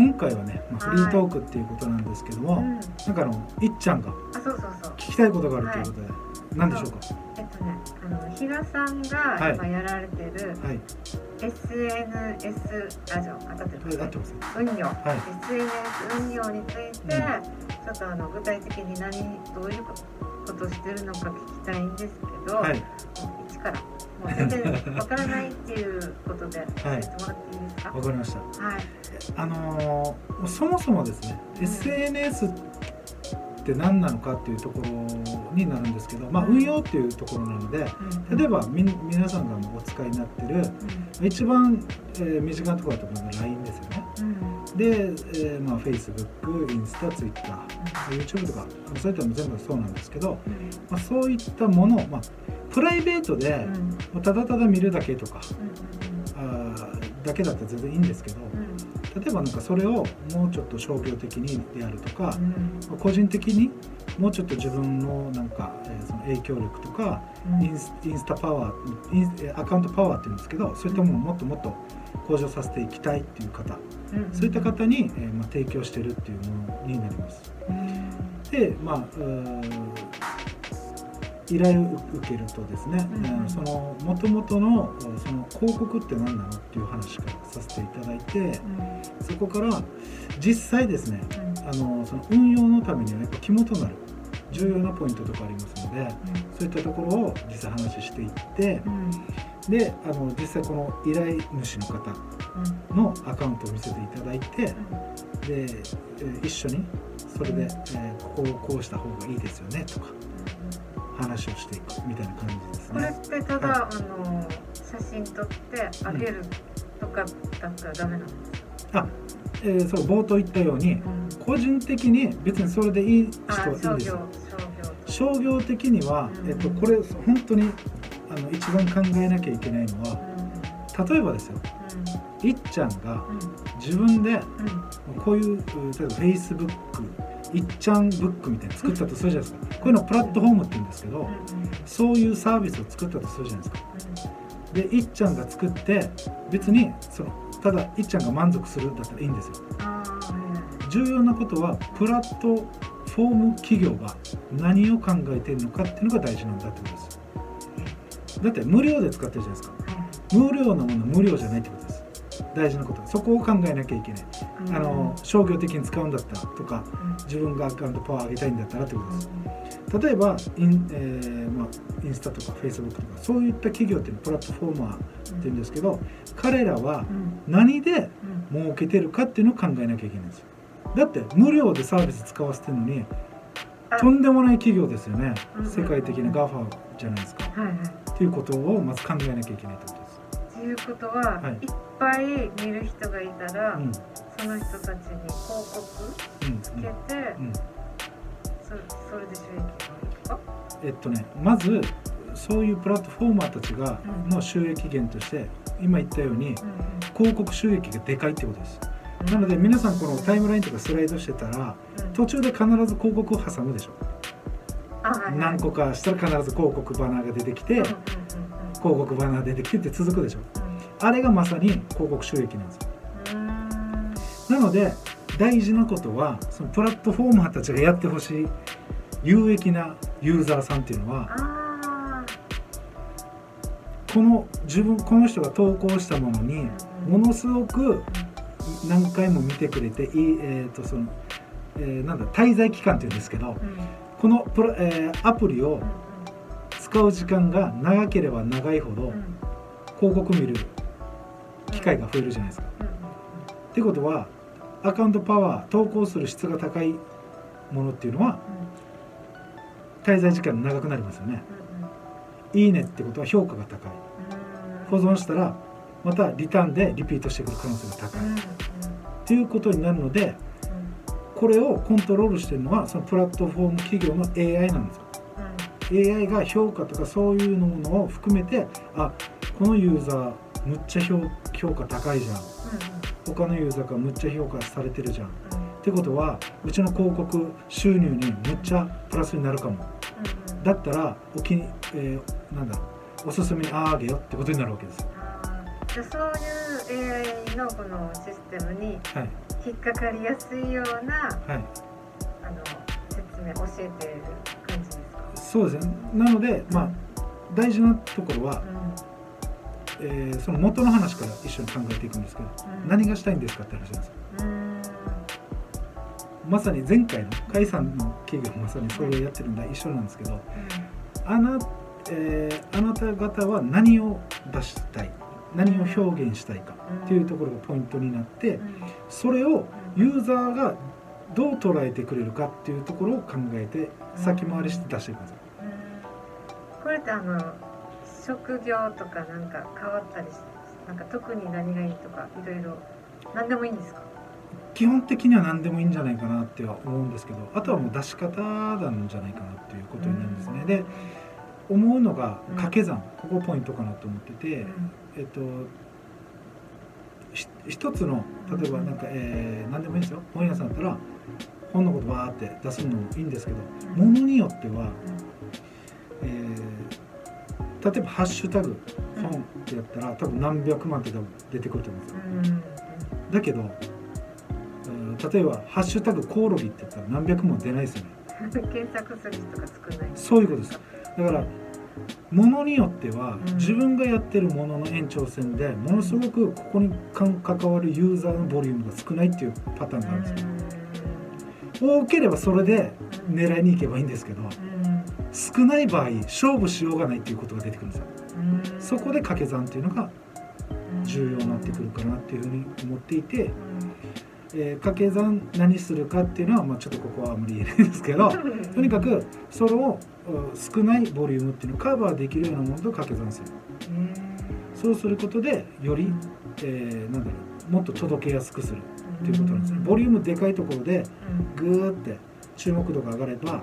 今回はね、まあ、フリートークっていうことなんですけども、うん。なんかあのいっちゃんが聞きたいことがあるということで、何でしょうか？えっとねあの比嘉さんはい。が今やられてるはい。SNS ラジオ当たってます合ってます？運用、はい。SNS 運用について、うん。ちょっとあの具体的に何どういうこと？をしてるのか聞きたいんですけど、はい。一からもう全然わからないっていうことで教はい。えてもらっていいですか？わかりました。はい、あのーそもそもですね、うん。SNS って何なのかっていうところになるんですけど、まあ、うん。運用っていうところなのでうん。例えばみ皆さんがお使いになってるう一番、えー身近なところだと思うのが LINE ですよねで、えーまあ、Facebook、インスタ、Twitter、YouTube とかそういったのも全部そうなんですけど、うん。まあ、そういったものを、まあ、プライベートでただただ見るだけとかうんあーだけだったら全然いいんですけどうん。例えばなんかそれをもうちょっと商業的にであるとかう、ん。個人的にもうちょっと自分のなんか、えーその影響力とかうん。インスインスタパワーインえーアカウントパワーっていうんですけどそういったものをもっともっと向上させていきたいっていう方うんそういった方に、えーまあ、提供してるっていうものになります。でまあ依頼を受けるとですね、うんえーその元々のその広告って何なのっていう話からさせていただいてそこから実際ですねあのその運用のためにはやっぱ肝となる重要なポイントとかありますのでそういったところを実際話していってであの実際この依頼主の方のアカウントを見せていただいてで、えー一緒にそれで、えーここをこうした方がいいですよねとか話をしていくみたいな感じですこれっね。てただ、あの写真撮ってあげるとかだったらダメなんですか、あ、えーそう冒頭言ったように個人的に別にそれでいい人あはいいんです。よ。商業。商業的には、うん。えっと、これ本当にあの一番考えなきゃいけないのは例えばですよ。いっちゃんが自分でこういう例えば Facebook いっちゃんブックみたいなの作ったとするじゃないですか。こういうのをプラットフォームって言うんですけどそういうサービスを作ったとするじゃないですか。でいっちゃんが作って別にそのただいっちゃんが満足するだったらいいんですよ。重要なことはプラットフォーム企業が何を考えているのかっていうのが大事なんだってことですだって無料で使ってるじゃないですか。無料なものは無料じゃないってことです。大事なことはそこを考えなきゃいけない。あの商業的に使うんだったらとか自分がアカウントパワー上げたいんだったらってことです。例えばイン,、えーまあ、インスタとかフェイスブックとかそういった企業っていうのはプラットフォーマーっていうんですけど彼らは何で儲けてるかっていうのを考えなきゃいけないんですよ。だって無料でサービス使わせてるのにとんでもない企業ですよね。うん世界的な GAFA じゃないですか。はいはいっていうことをまず考えなきゃいけないってことです。っていうことは、はい。い、っぱい見る人がいたら、うん。その人たちに広告うん。つけて、うん。うん。そそれで収益がえっとねまずそういうプラットフォーマーたちがうん。の収益源として今言ったように広告収益がでかいってことです。なので皆さんこのタイムラインとかスライドしてたらうん。途中で必ず広告を挟むでしょ何個かしたら必ず広告バナーが出てきて広告バナー出てきてって続くでしょ。あれがまさに広告収益なんですよ。なので大事なことはそのプラットフォーマーたちがやってほしい有益なユーザーさんっていうのはあこの自分この人が投稿したものにものすごく何回も見てくれていい、えーとそのえーなんだ滞在期間っていうんですけどこのプラ、えーアプリをうん使う時間が長ければ長いほど広告見る機会が増えるじゃないですか。うんってことはアカウントパワー投稿する質が高いものっていうのは滞在時間長くなりますよね。いいねってことは評価が高い。保存したらまたリターンでリピートしてくる可能性が高い。っていうことになるのでこれをコントロールしてるのはそのプラットフォーム企業の AI なんですよ。AI が評価とかそういうものを含めてあこのユーザーむっちゃ評評価高いじゃん。他のユーザーからむっちゃ評価されてるじゃん。ってことはうちの広告収入にむっちゃプラスになるかも。だったらお気に、えーなんだおすすめにあげよってことになるわけですよ。じゃあそういう AI のこのシステムにはい引っかかりやすいようなはい、あの説明教えている感じですか？そうですね。なので、まあ、大事なところは、えーその元の話から一緒に考えていくんですけど、うん。何がしたいんですかって話なんですよ。うん。うんまさに前回の甲斐さんの企業もまさにそれをやってるんだ一緒なんですけどあな,、えーあなた方は何を出したい？何を表現したいかっていうところがポイントになってうん。それをユーザーがどう捉えてくれるかっていうところを考えて先回りして出していくんですよ。これってあの職業とかなんか変わったりしなんか特に何がいいとかいろいろ何でもいいんですか？基本的には何でもいいんじゃないかなっては思うんですけどあとはもう出し方なんじゃないかなっていうことになるんですね。で思うのが掛け算。ここポイントかなと思っててえっとひ一つの例えばなんか、えー何でもいいんですよ。本屋さんだったら本のことバーって出すのもいいんですけどものによっては、えー例えば「ハッシュタグ本」ってやったら多分何百万って多分出てくると思うんですよ。うん。だけど、うん例えば「ハッシュタグコオロギ」って言ったら何百も出ないですよね。検索する人が少ない。そういうことですだからものによってはうん。自分がやってるものの延長線でものすごくここに関関わるユーザーのボリュームが少ないっていうパターンがあるんですよ。多ければそれでうん狙いに行けばいいんですけどうん。少ない場合勝負しようがないっていうことが出てくるんですよ。うん。そこで掛け算っていうのが重要になってくるかなっていうふうに思っていて、えー掛け算何するかっていうのは、まあ、ちょっとここはあまり言えないんですけどうん とにかくそれをうん少ないボリュームっていうのをカバーできるようなものと掛け算する。うん。そうすることでより、えーなんだろうもっと届けやすくする。っていうことなんですね。ボリュームでかいところでグーって注目度が上がれば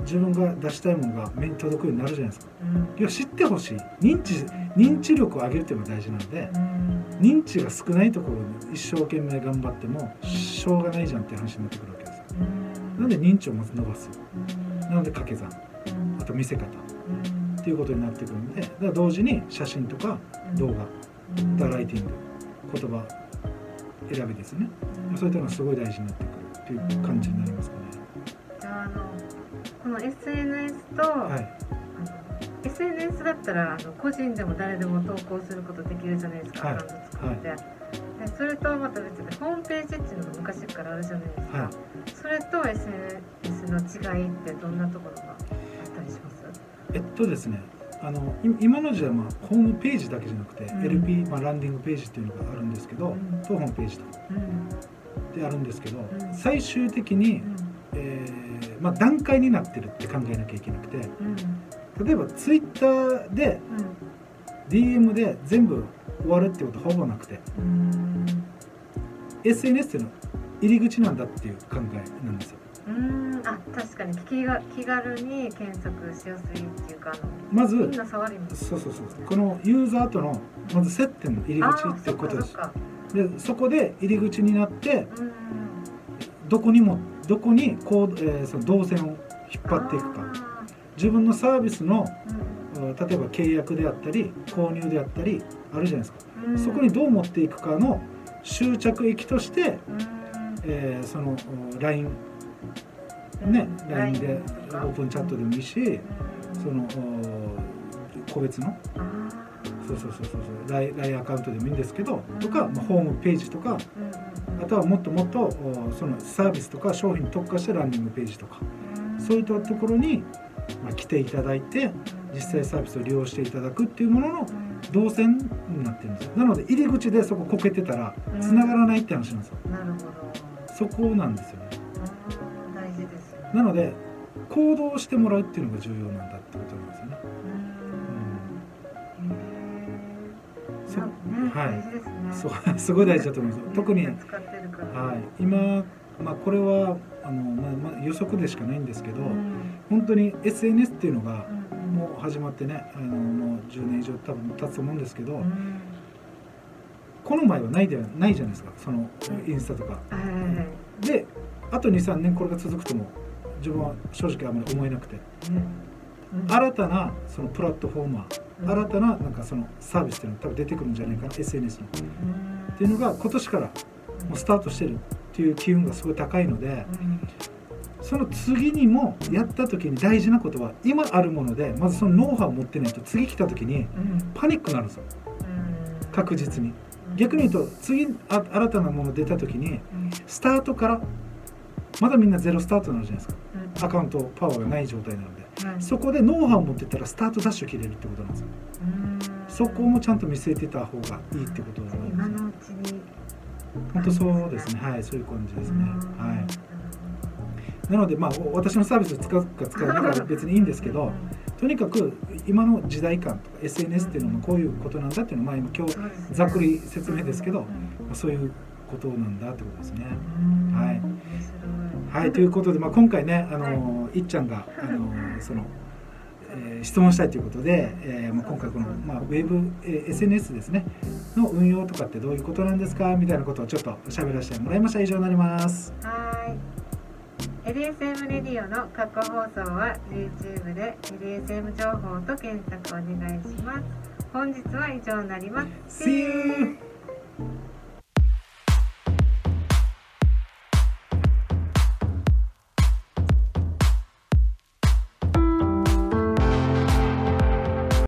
自分が出したいものが目に届くようになるじゃないですか。うん。いや知ってほしい。認知認知力を上げるっていうのが大事なので認知が少ないところに一生懸命頑張ってもしょうがないじゃんって話になってくるわけですよ。なんで認知をまず伸ばす？なので掛け算？あと見せ方。っていうことになってくるのでだから同時に写真とか動画ダライティング言葉選びですね。そういったのがすごい大事になってくるっていう感じになりますかね。じゃああのこの SNS と、はい SNS だったらあの個人でも誰でも投稿することできるじゃないですか、はい。アカウント作って、でそれとはまた別でホームページっていうのが昔からあるじゃないですか、はい。それと SNS の違いってどんなところがあったりします？えっとですねあのい今の時代はまあホームページだけじゃなくて、うん。LP、まあ、ランディングページっていうのがあるんですけど、うん。とホームページと。うん。であるんですけど、ん。最終的に、えーまあ、段階になってるって考えなきゃいけなくてうん例えばツイッターでうん DM で全部終わるってことはほぼなくてうん。SNS っていうのは入り口なんだっていう考えなんですよ。うん。あ確かに気が気軽に検索しやすいっていうかまずそうそうそう。このユーザーとのまず接点の入りあ口っていうことです。でそこで入り口になってどこにもどこにこう、えーその動線を引っ張っていくか。あ自分のサービスのーうん。うん例えば契約であったり購入であったりあるじゃないですか。うん。そこにどう持っていくかの終着駅として、うん。えーそのお LINE ね LINE でオープンチャットでもいいしそのお個別の。そうそうそうそうそう。LINE アカウントでもいいんですけどとか、まあ、ホームページとかあとはもっともっとおそのサービスとか商品に特化したランディングページとか。そういったところに、まあ、来ていただいて実際サービスを利用していただくっていうものの動線になってるんですよ。なので入り口でそここけてたら繋がらないって話なんですよ。なるほど。そこなんですよね。うん大事ですよね。なので行動してもらうっていうのが重要なんだってことなんですよね。うん。へそねはい。大事ですね。そうすごい大事だと思います。特に、はい、今、まあ、これはあの、まあまあ、予測でしかないんですけど、うん本当に SNS っていうのがうんもう始まってねあのもう10年以上多分経つと思うんですけど、うん。この前はないではないじゃないですかそのインスタとか。であと23年これが続くとも自分は正直あまり思えなくて。うん。新たなそのプラットフォーマうん。ー新たななんかそのサービスっていうのが多分出てくるんじゃないかな SNS の。っうん。ていうのが今年からもうスタートしてるっていう機運がすごい高いのでうんその次にもやった時に大事なことは今あるものでまずそのノウハウを持ってないと次来た時にうん。パニックになるんですようん。確実に。逆に言うと次あ新たなもの出た時にうん。スタートからまだみんなゼロスタートになるじゃないですか。うん。アカウントパワーがない状態なので。はい。そこでノウハウを持ってったらスタートダッシュ切れるってことなんですよ。うん。そこもちゃんと見据えてた方がいいってことだと思い今のうちに。本当そうですね。はいそういう感じですね。うん。はいなのでまあ私のサービスを使うか使わないかは別にいいんですけどとにかく今の時代感とか SNS っていうのもこういうことなんだっていうのをまあ今日ざっくり説明ですけどそういうことなんだってことですね。はいはいということで、まあ、今回ねあの、い、っちゃんがあのその、えー質問したいということで、えーまあ、今回この、まあ、ウェブ、えー SNS ですねの運用とかってどういうことなんですかみたいなことをちょっと喋らせてもらいました以上になります。はい。LSM レディオの過去放送は YouTube で LSM 情報と検索お願いします。本日は以上になります。